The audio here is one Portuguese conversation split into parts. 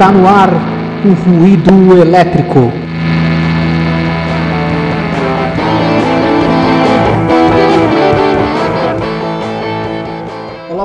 Está no ar o ruído elétrico.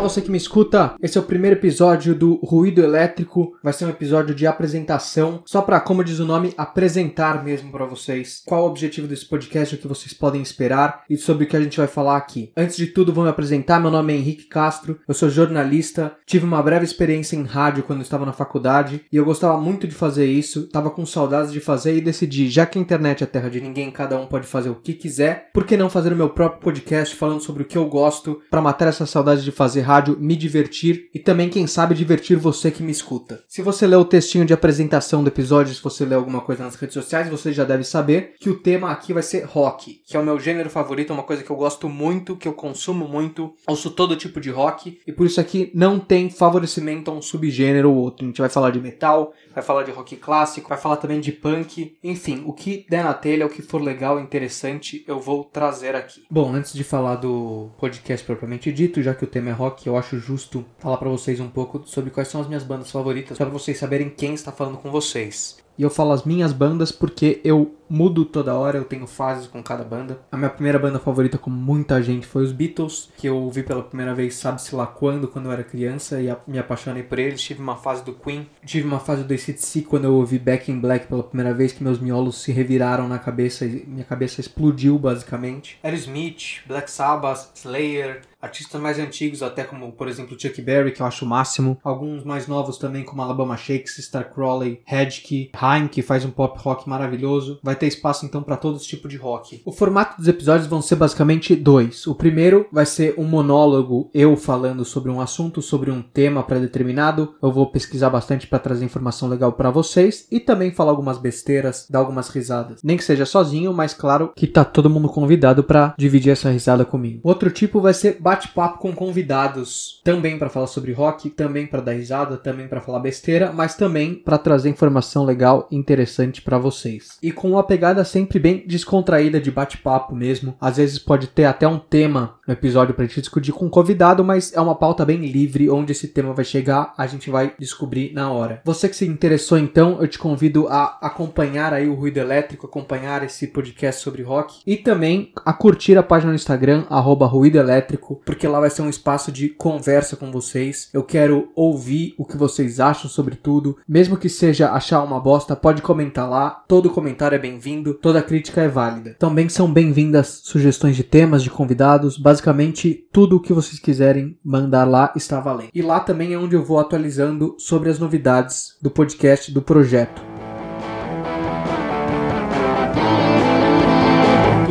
Você que me escuta. Esse é o primeiro episódio do Ruído Elétrico. Vai ser um episódio de apresentação, só para, como diz o nome, apresentar mesmo para vocês qual o objetivo desse podcast, o que vocês podem esperar e sobre o que a gente vai falar aqui. Antes de tudo, vou me apresentar. Meu nome é Henrique Castro. Eu sou jornalista. Tive uma breve experiência em rádio quando estava na faculdade e eu gostava muito de fazer isso. Tava com saudades de fazer e decidi, já que a internet é terra de ninguém, cada um pode fazer o que quiser, por que não fazer o meu próprio podcast falando sobre o que eu gosto para matar essa saudade de fazer rádio rádio, me divertir e também, quem sabe, divertir você que me escuta. Se você leu o textinho de apresentação do episódio, se você leu alguma coisa nas redes sociais, você já deve saber que o tema aqui vai ser rock, que é o meu gênero favorito, uma coisa que eu gosto muito, que eu consumo muito, ouço todo tipo de rock e por isso aqui não tem favorecimento a um subgênero ou outro. A gente vai falar de metal, vai falar de rock clássico, vai falar também de punk, enfim, o que der na telha, o que for legal interessante, eu vou trazer aqui. Bom, antes de falar do podcast propriamente dito, já que o tema é rock, eu acho justo falar para vocês um pouco sobre quais são as minhas bandas favoritas, para vocês saberem quem está falando com vocês. E eu falo as minhas bandas porque eu mudo toda hora, eu tenho fases com cada banda. A minha primeira banda favorita, com muita gente, foi os Beatles, que eu ouvi pela primeira vez, sabe-se lá quando, quando eu era criança, e me apaixonei por eles. Tive uma fase do Queen, tive uma fase do ACDC quando eu ouvi Back in Black pela primeira vez, que meus miolos se reviraram na cabeça e minha cabeça explodiu, basicamente. Aerosmith, Black Sabbath, Slayer, artistas mais antigos, até como, por exemplo, Chuck Berry, que eu acho o máximo. Alguns mais novos também, como Alabama Shakes, Starcrawley, Hedge, Haim, que faz um pop rock maravilhoso. Vai ter espaço então para todo tipo de rock. O formato dos episódios vão ser basicamente dois. O primeiro vai ser um monólogo, eu falando sobre um assunto, sobre um tema pré-determinado. Eu vou pesquisar bastante para trazer informação legal para vocês e também falar algumas besteiras, dar algumas risadas. Nem que seja sozinho, mas claro que tá todo mundo convidado para dividir essa risada comigo. Outro tipo vai ser bate-papo com convidados, também para falar sobre rock, também para dar risada, também para falar besteira, mas também para trazer informação legal e interessante para vocês. E com uma pegada sempre bem descontraída de bate-papo mesmo. Às vezes pode ter até um tema no episódio para gente discutir com um convidado, mas é uma pauta bem livre, onde esse tema vai chegar, a gente vai descobrir na hora. Você que se interessou então, eu te convido a acompanhar aí o Ruído Elétrico, acompanhar esse podcast sobre rock e também a curtir a página no Instagram, arroba Ruído Elétrico, porque lá vai ser um espaço de conversa com vocês. Eu quero ouvir o que vocês acham sobre tudo. Mesmo que seja achar uma bosta, pode comentar lá. Todo comentário é bem-vindo, toda crítica é válida. Também são bem-vindas sugestões de temas, de convidados. Basicamente, tudo o que vocês quiserem mandar lá está valendo. E lá também é onde eu vou atualizando sobre as novidades do podcast, do projeto.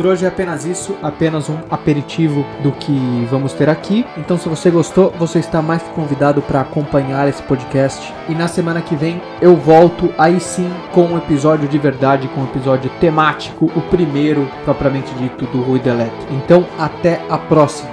Por hoje é apenas isso, apenas um aperitivo do que vamos ter aqui. Então, se você gostou, você está mais que convidado para acompanhar esse podcast. E na semana que vem eu volto aí sim com um episódio de verdade, com um episódio temático, o primeiro propriamente dito do Ruído Elétrico. Então, até a próxima.